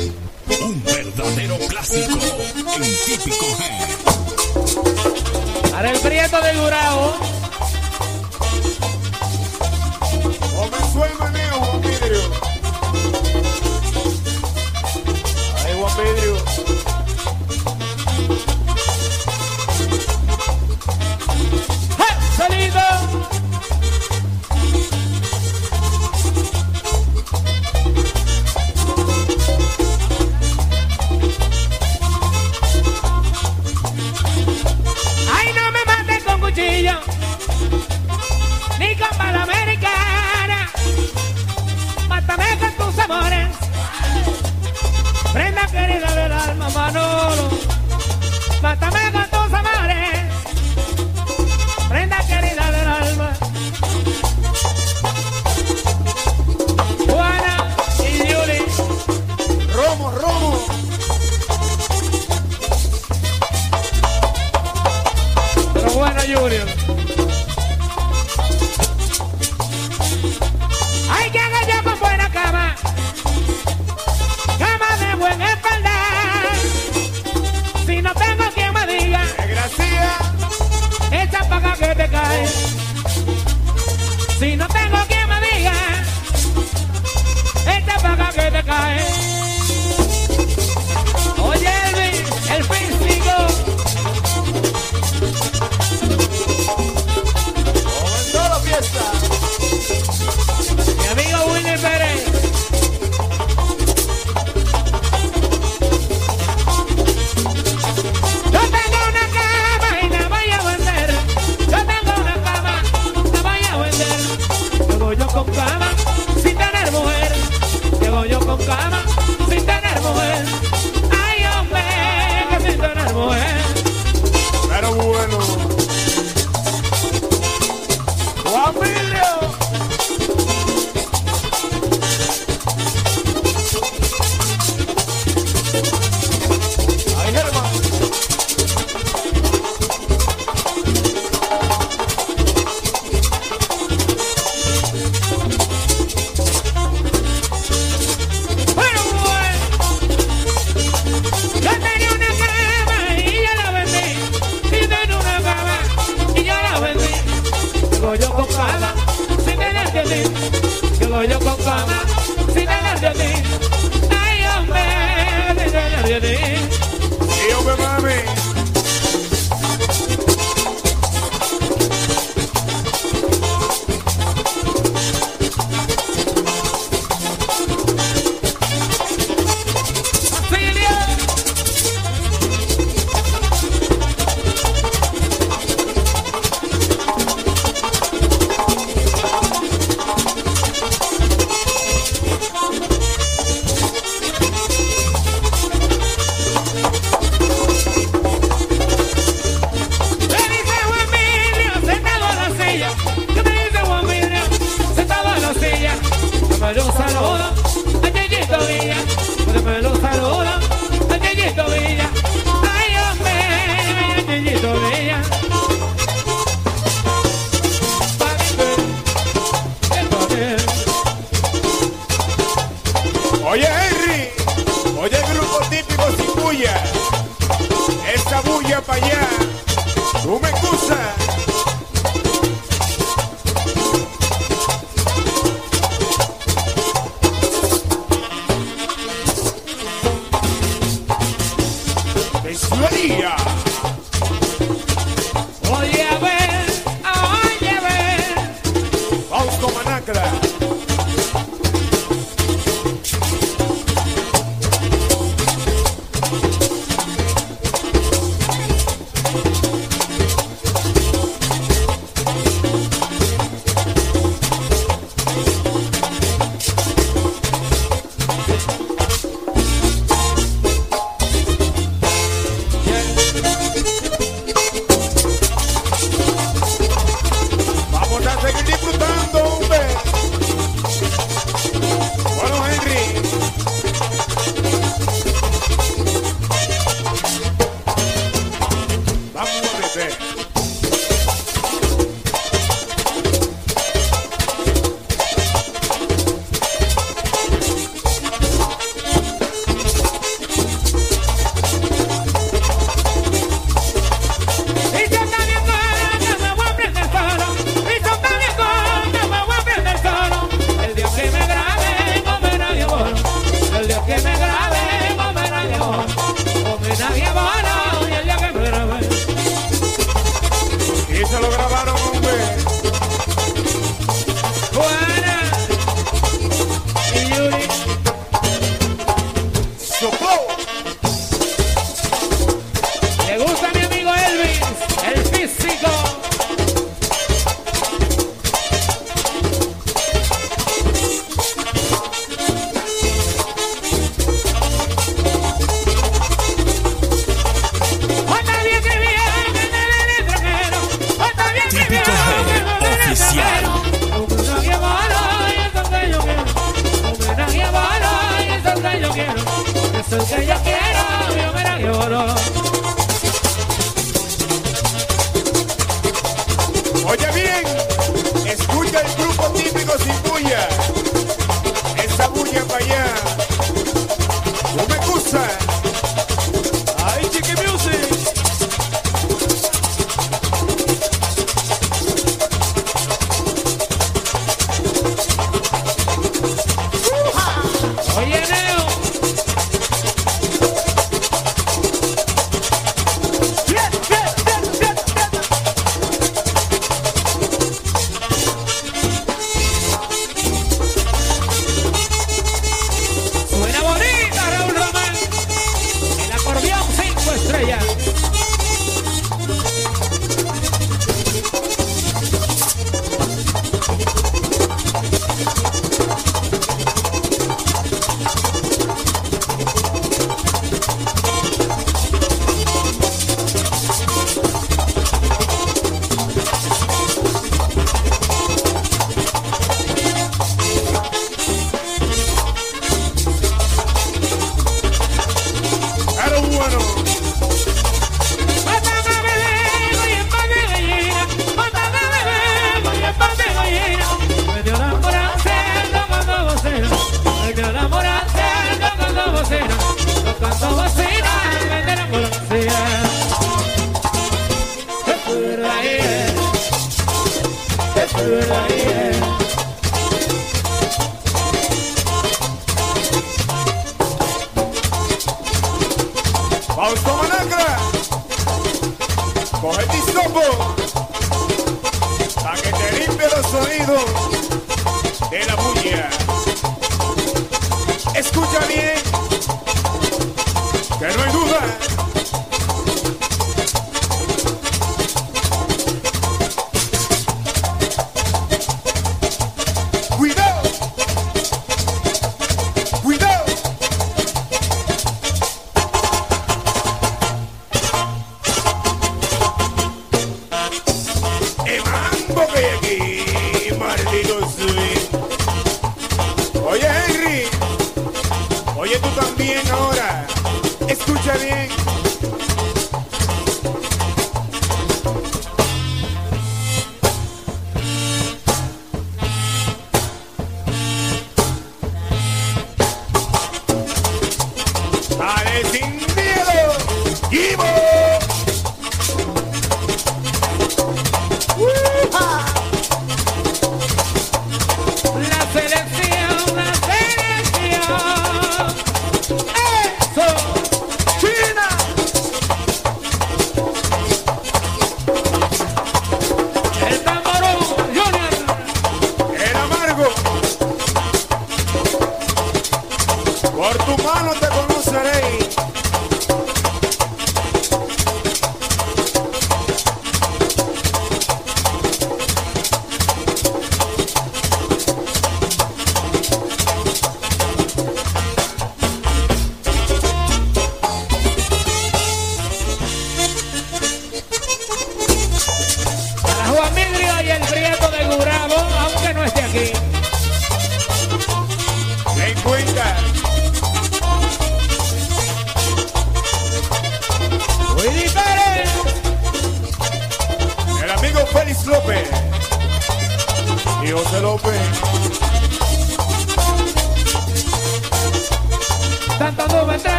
Un verdadero clásico en típico G. Para el prieto de Durao. Comenzó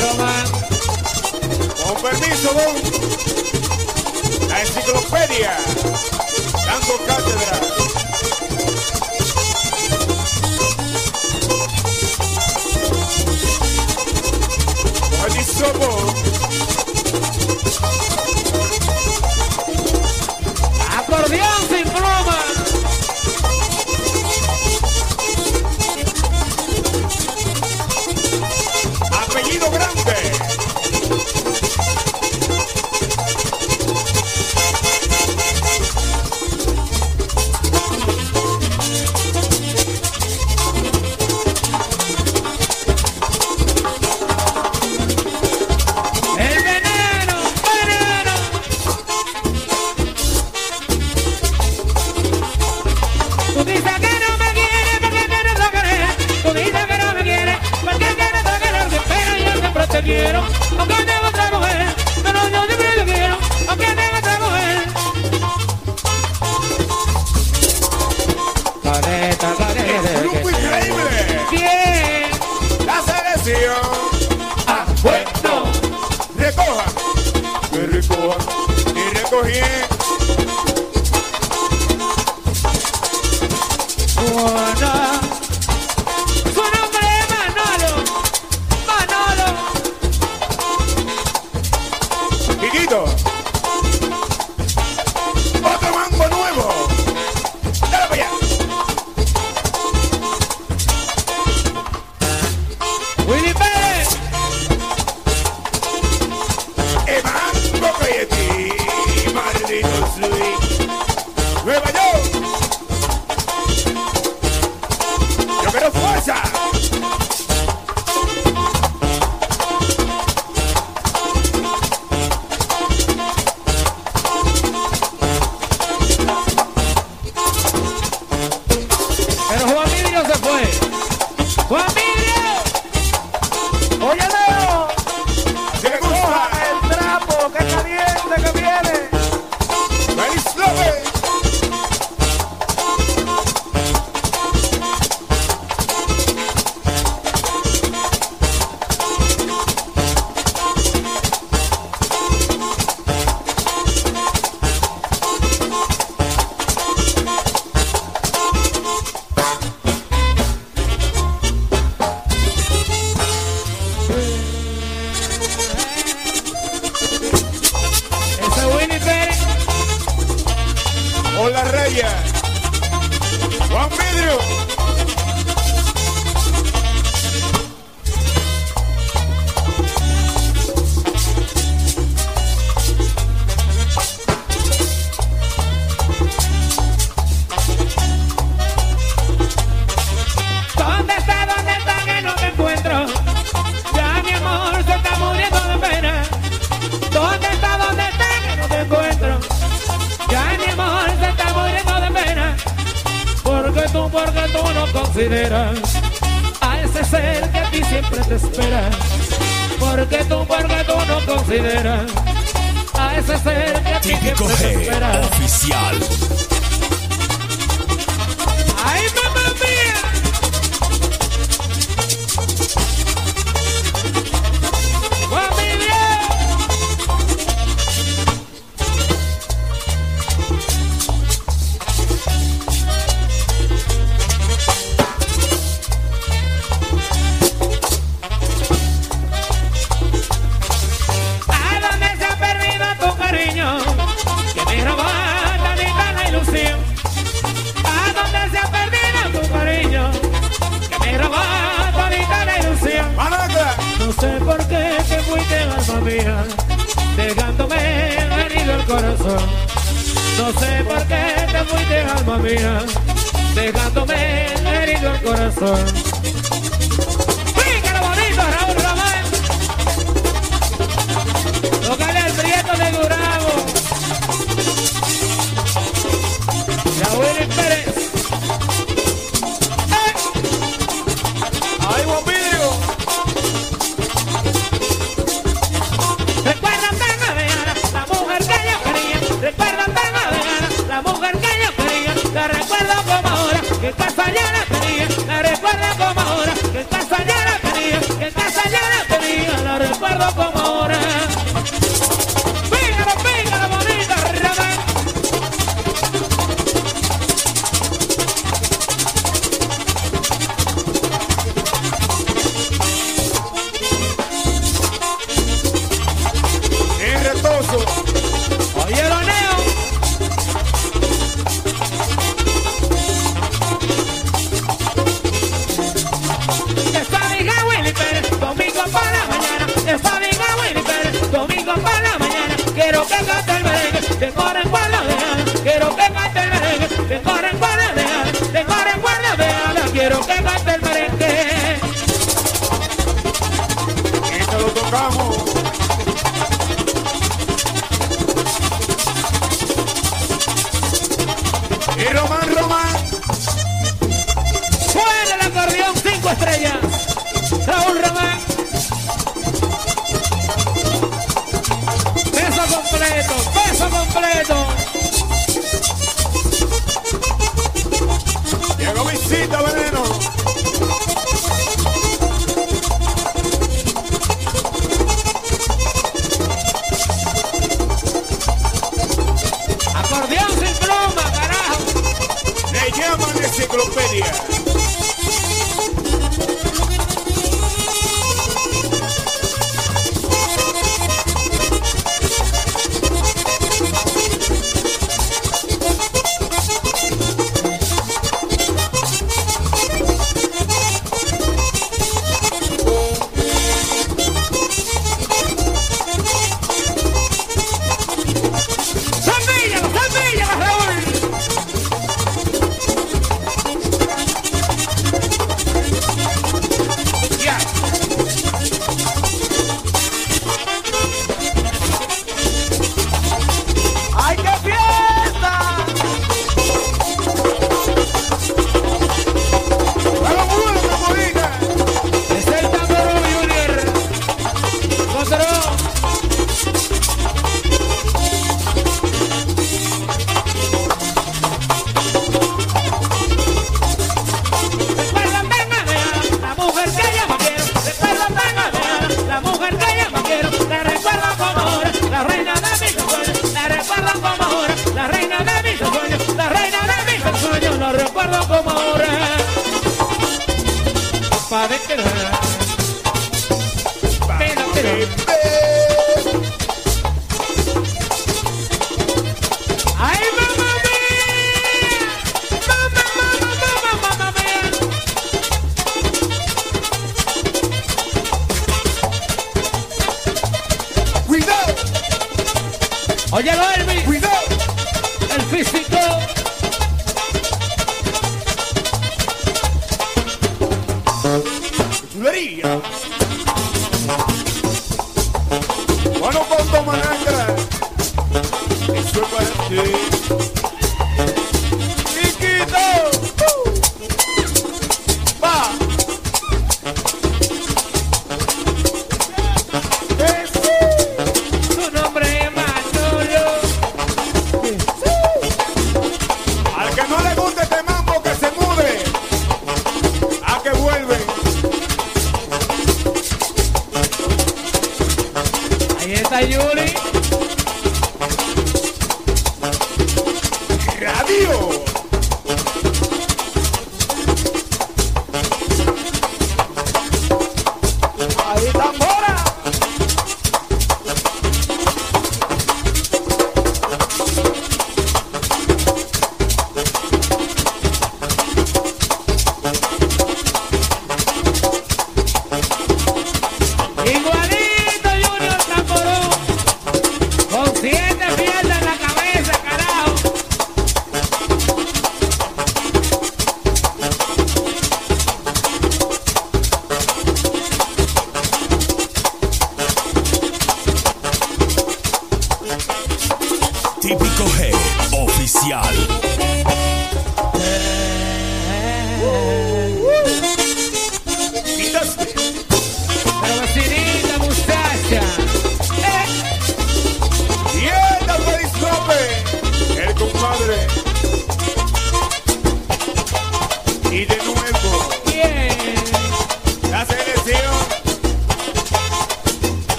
Román. Con permiso, Don. La enciclopedia. Dando cátedra.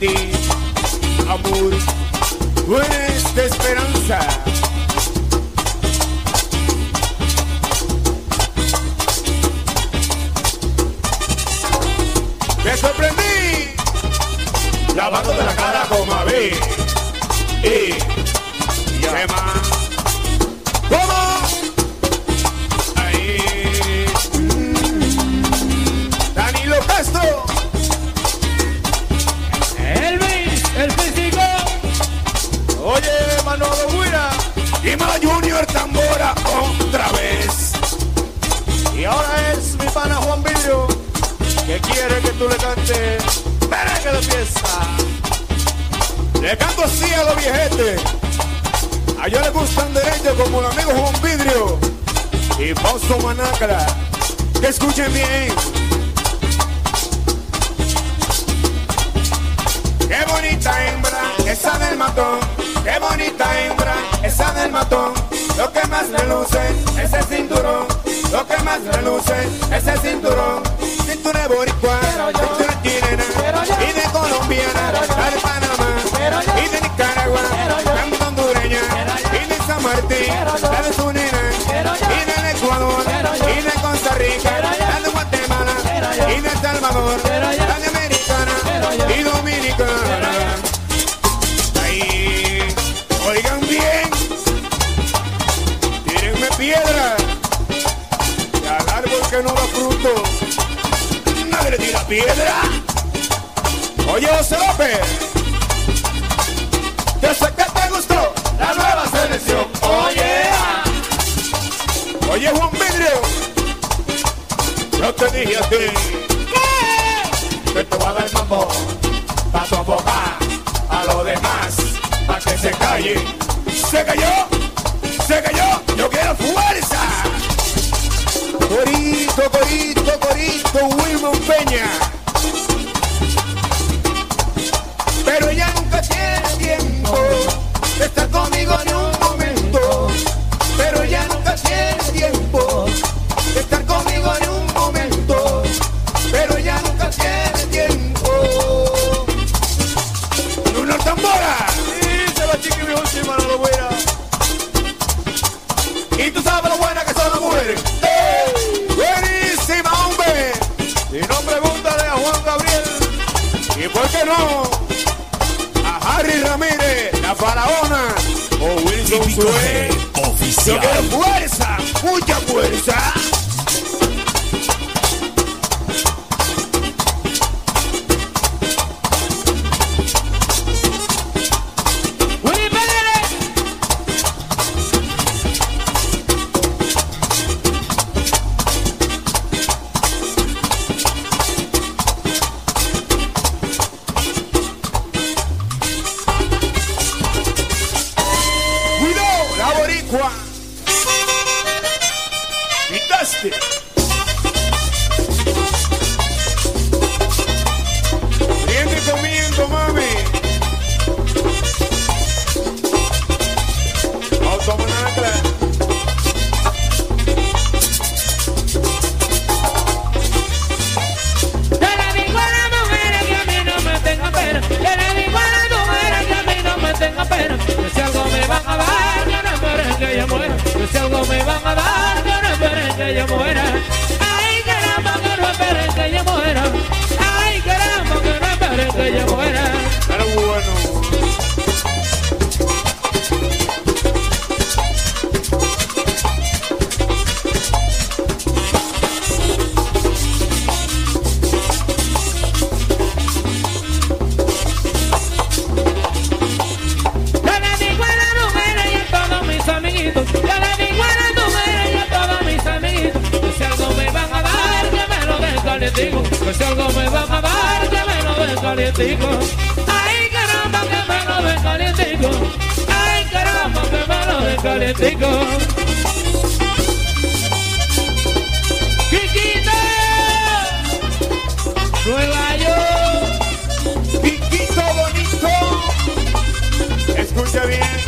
Ti, calientico. Quiquito, Nueva York. Piquito bonito. Escucha bien.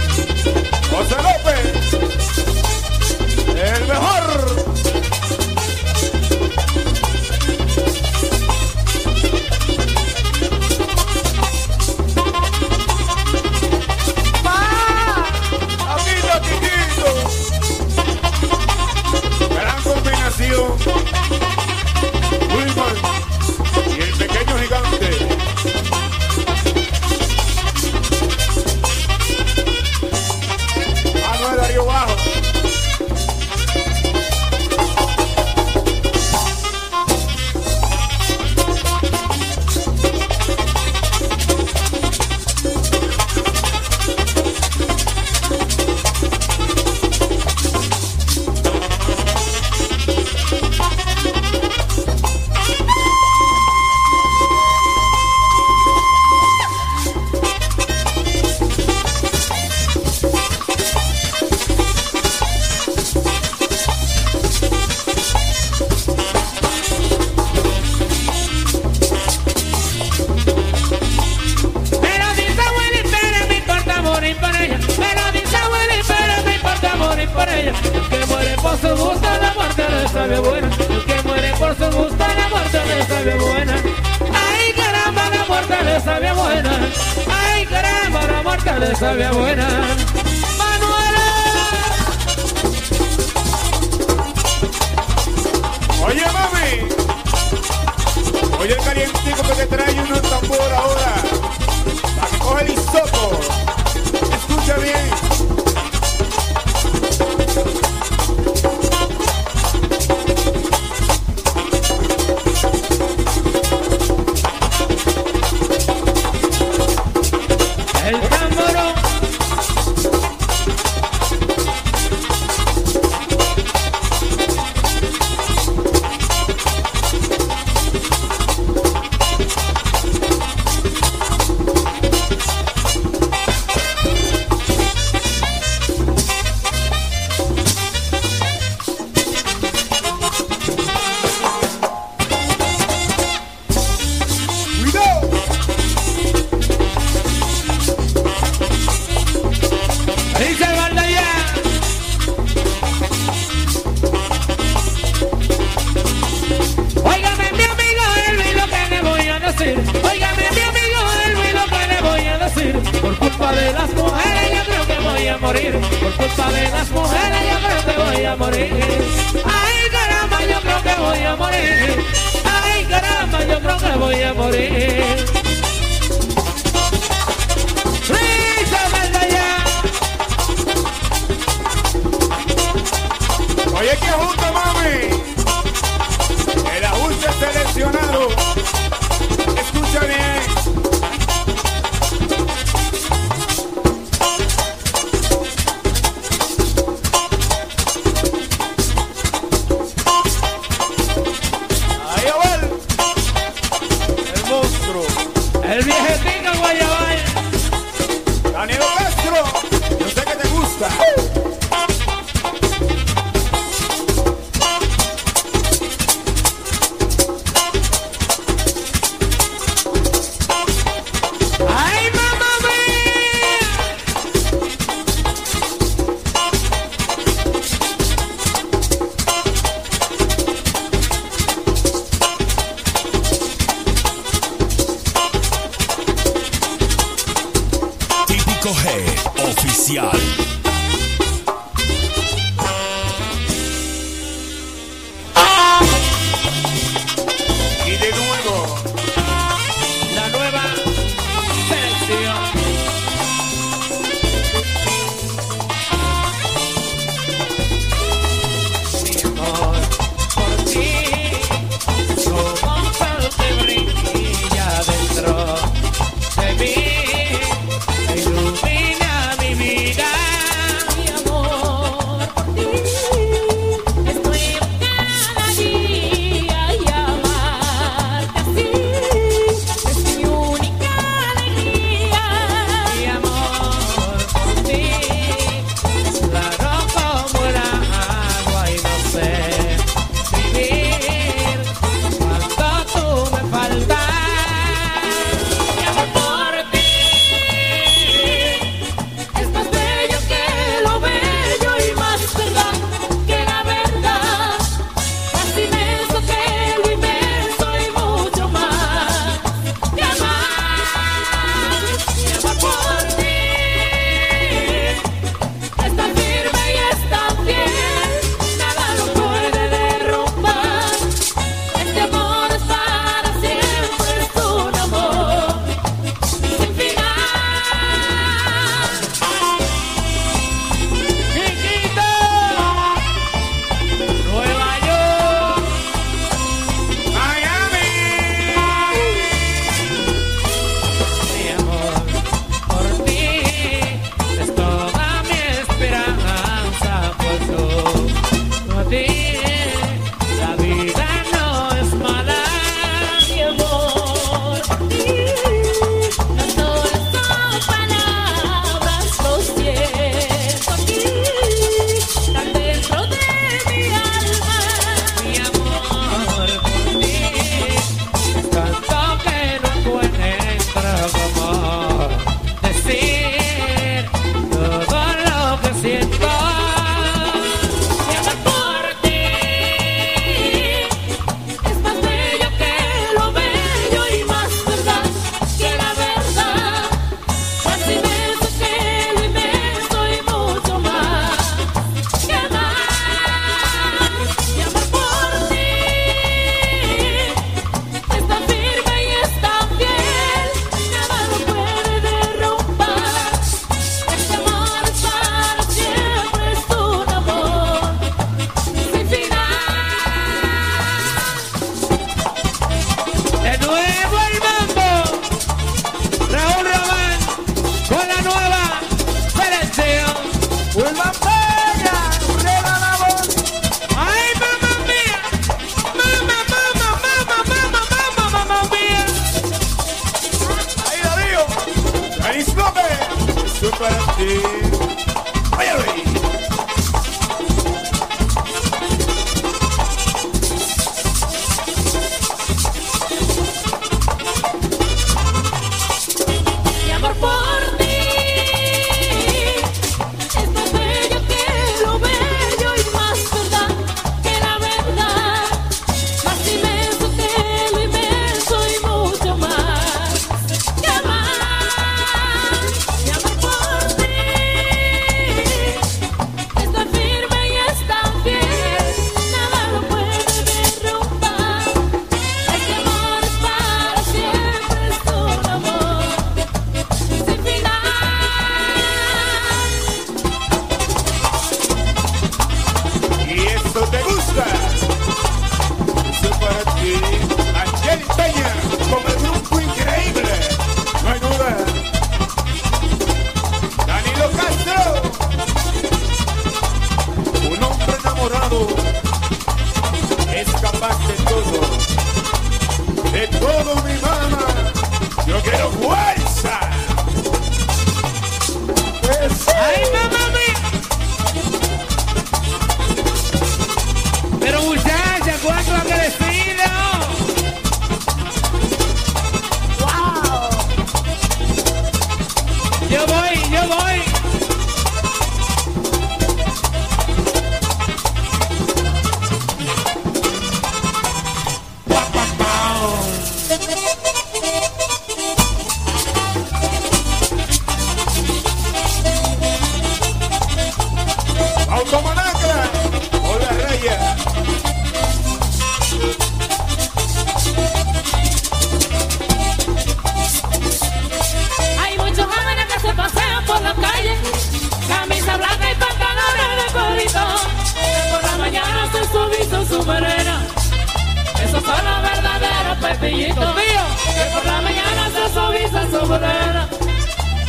Subiza su morena.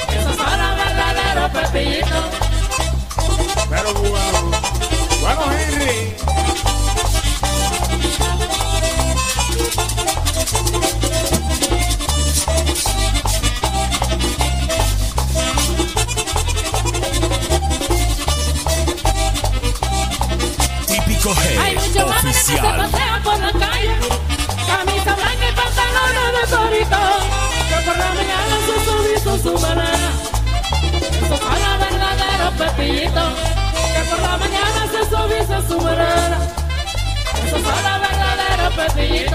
Esos son los verdaderos pepillitos. Pero bueno. never be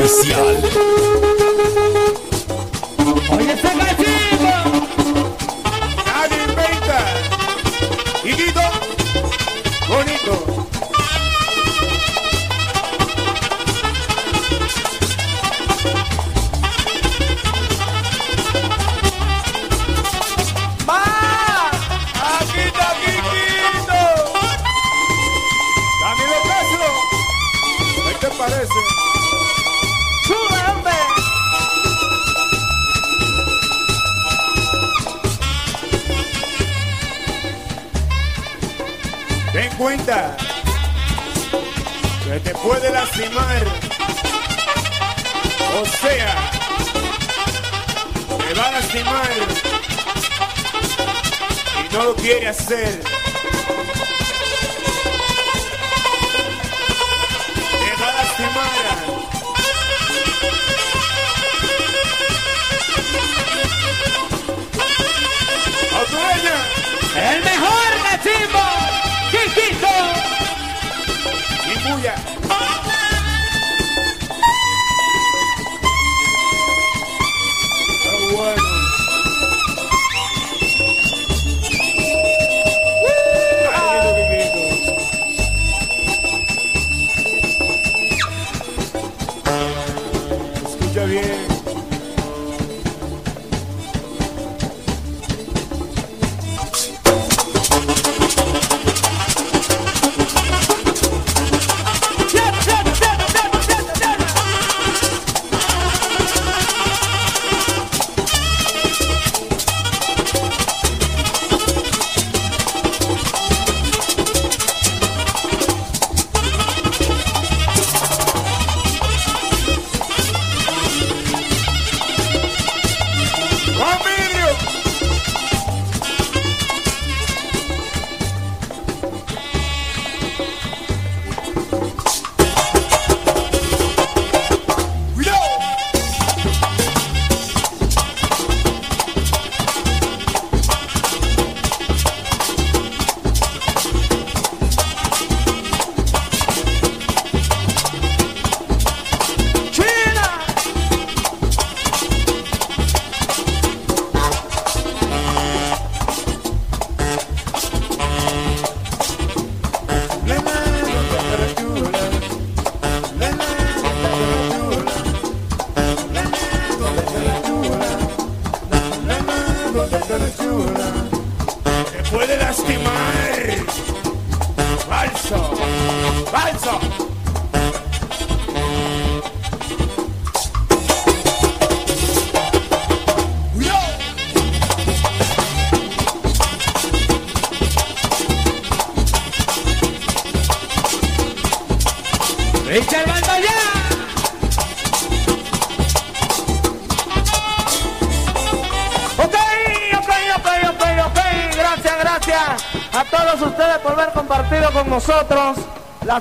spécial. Il dit donc puede lastimar. O sea, me va a lastimar y no lo quiere hacer.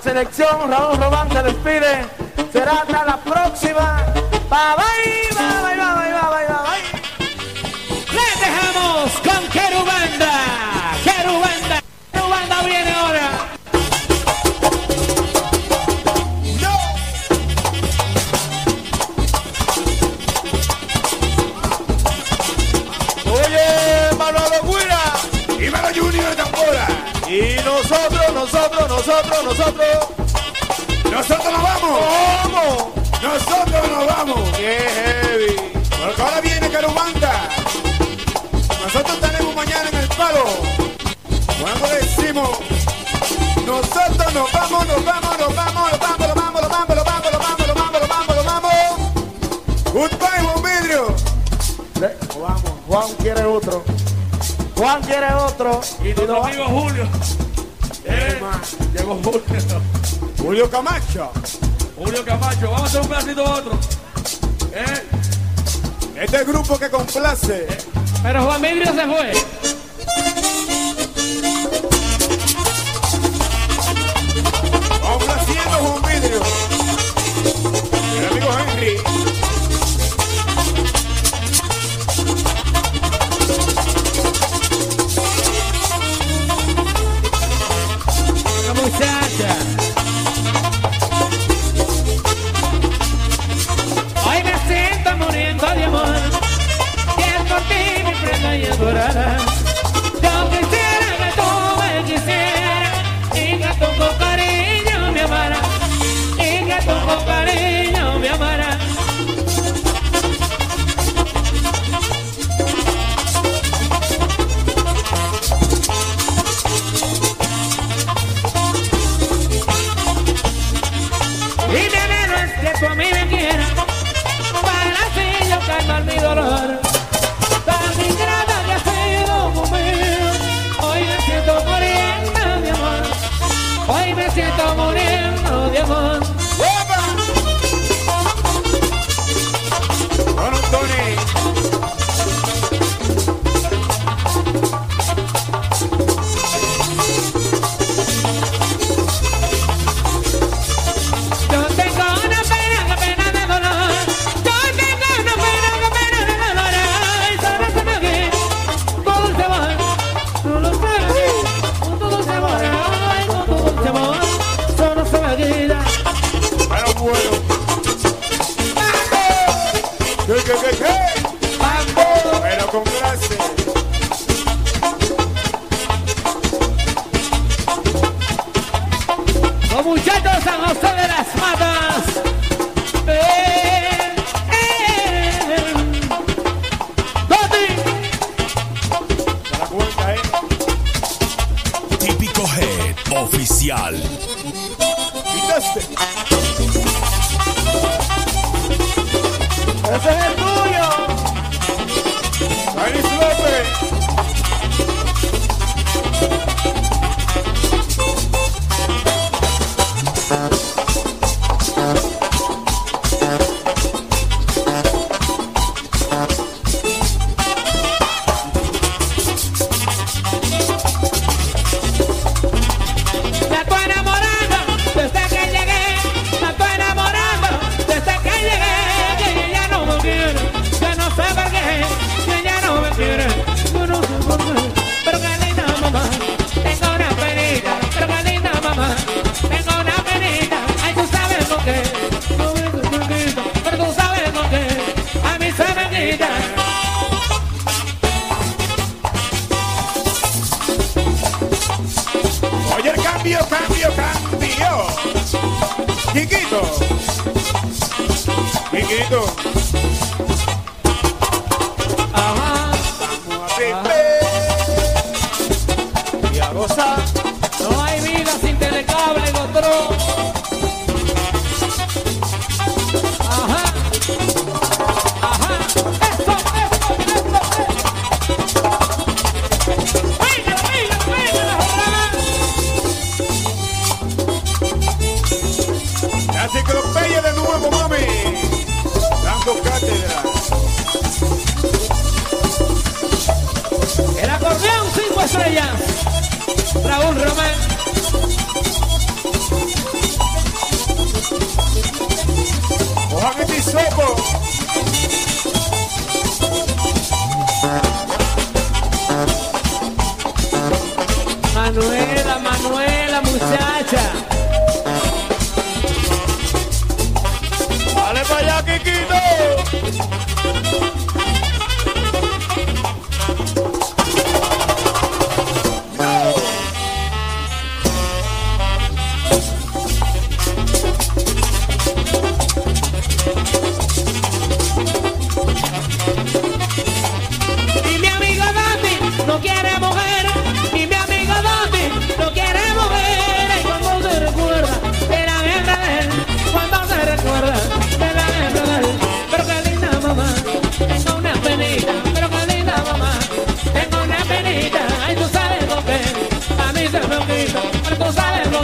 sélection, là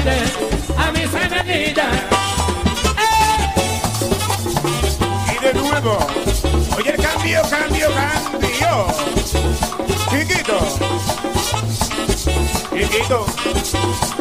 a mis enemigas. Y de nuevo, oye el cambio, cambio, cambio. Chiquito. Chiquito.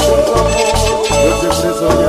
Eu te é preciso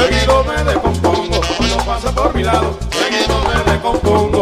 Seguido me descompongo cuando pasa por mi lado. Seguido me descompongo.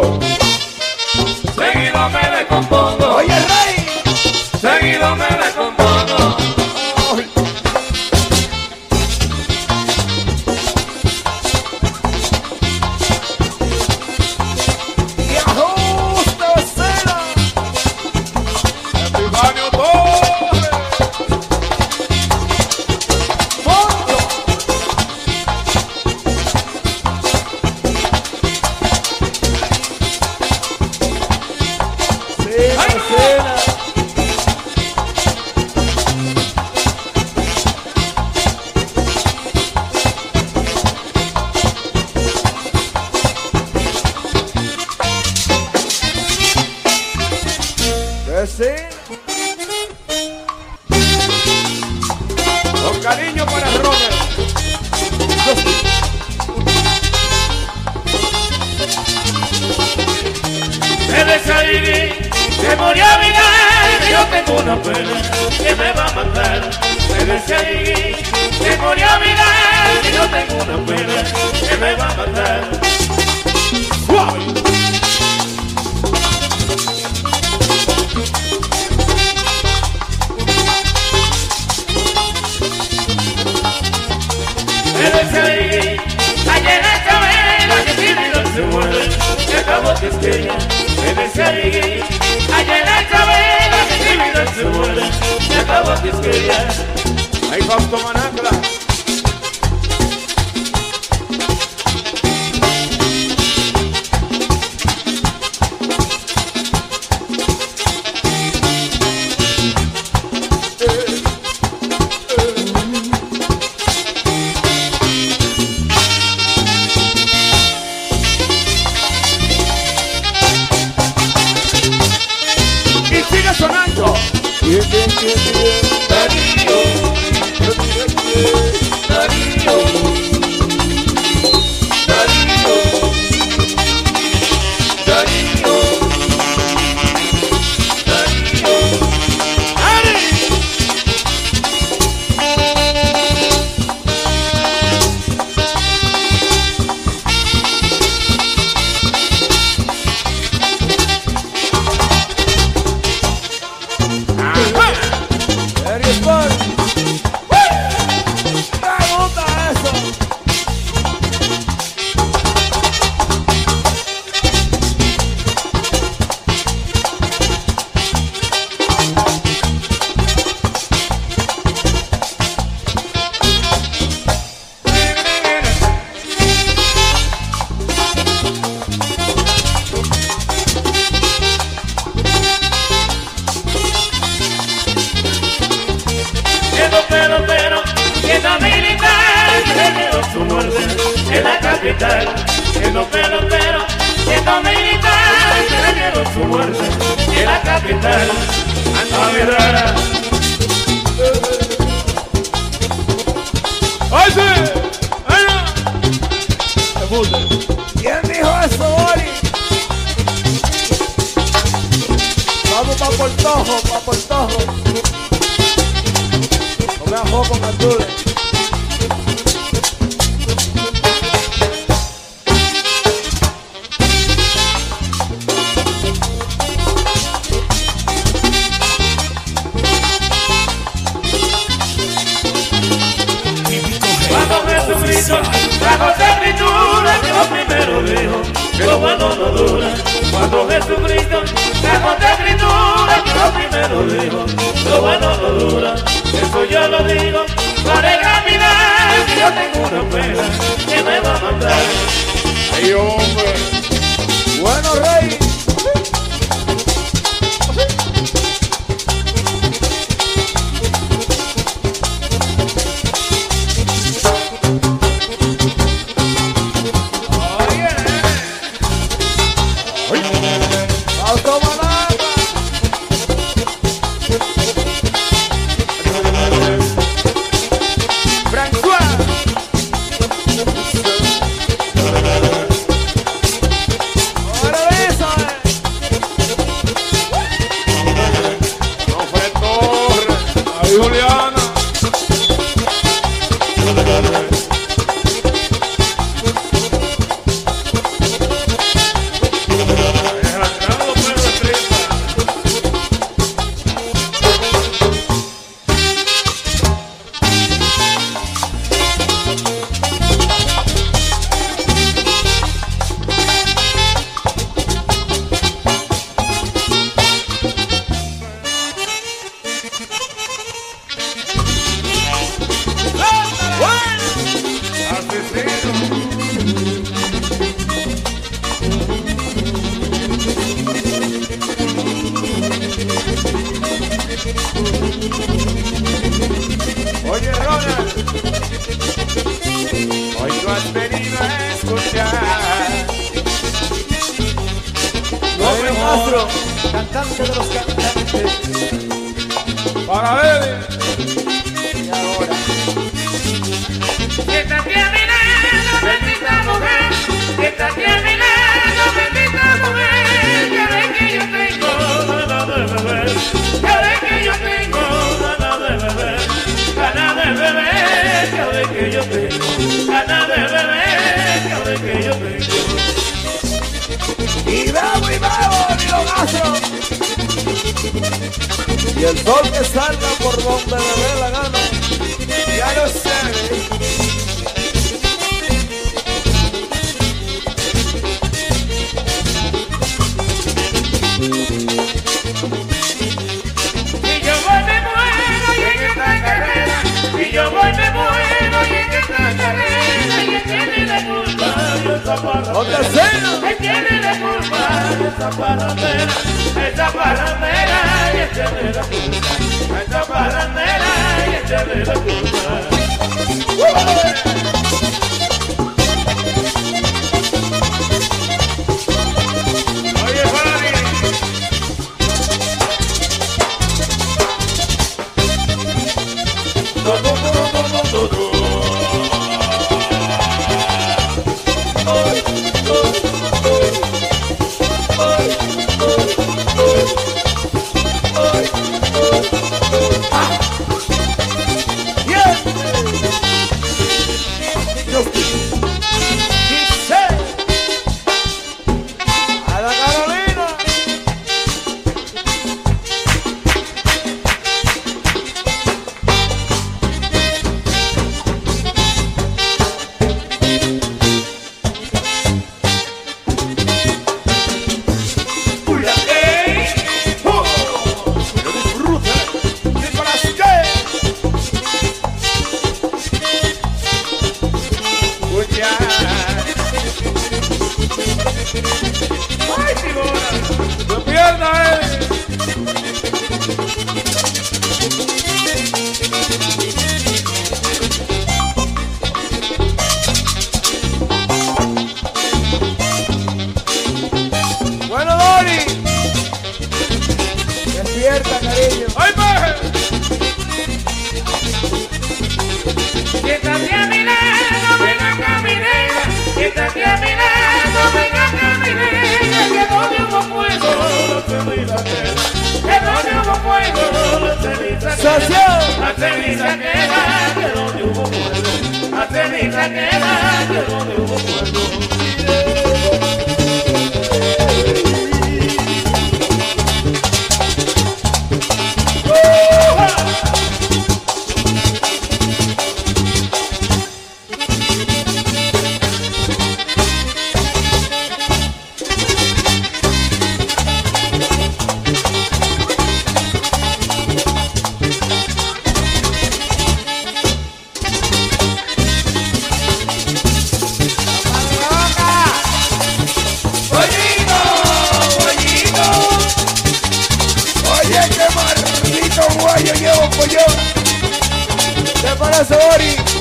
para Zori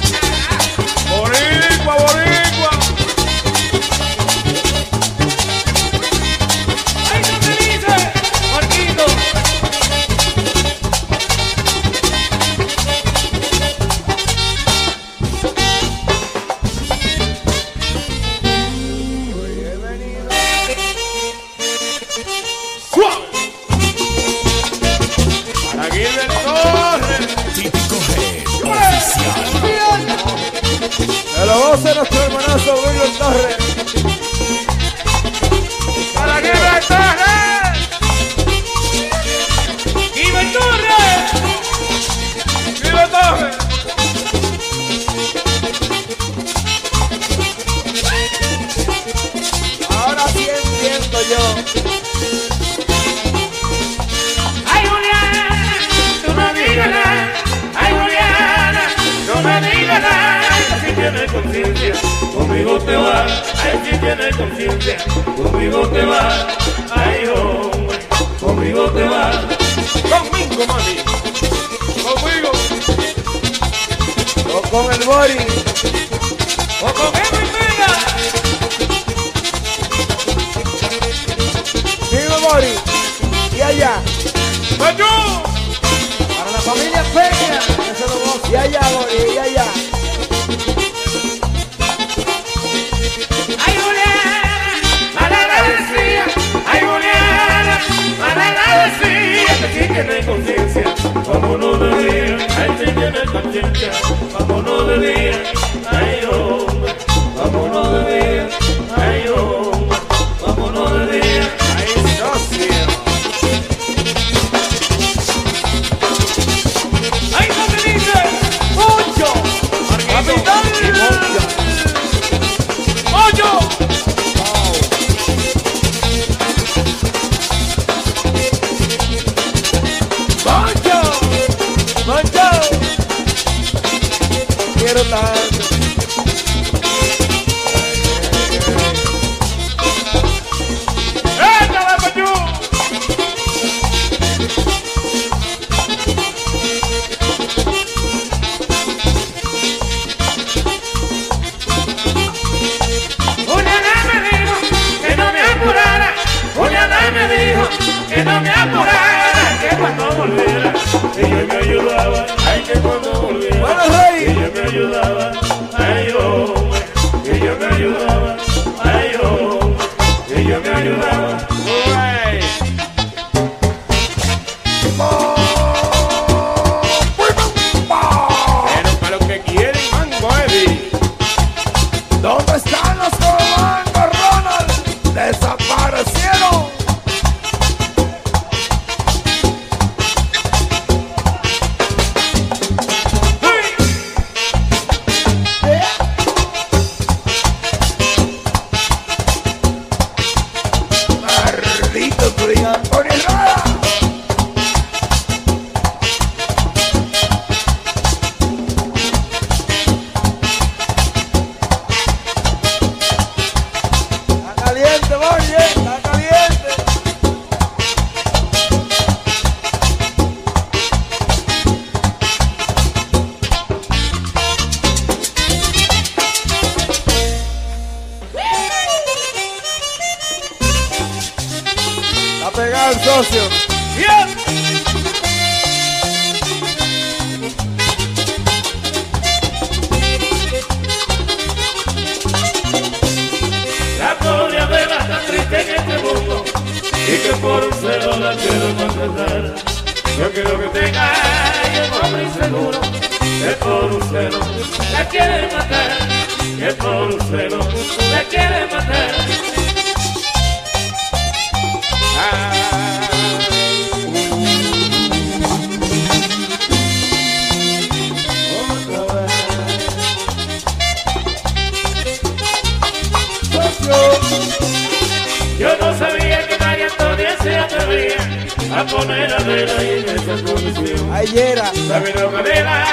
Sabino Canela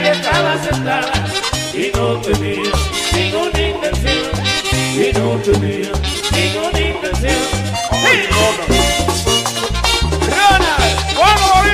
y estaba sentada y no tenía ninguna intención, y no tenía ninguna intención. ¡Sí! ¡Ronald! ¡Ronald! ¡Vamos,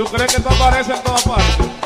¿Tú crees que te aparece en todas partes?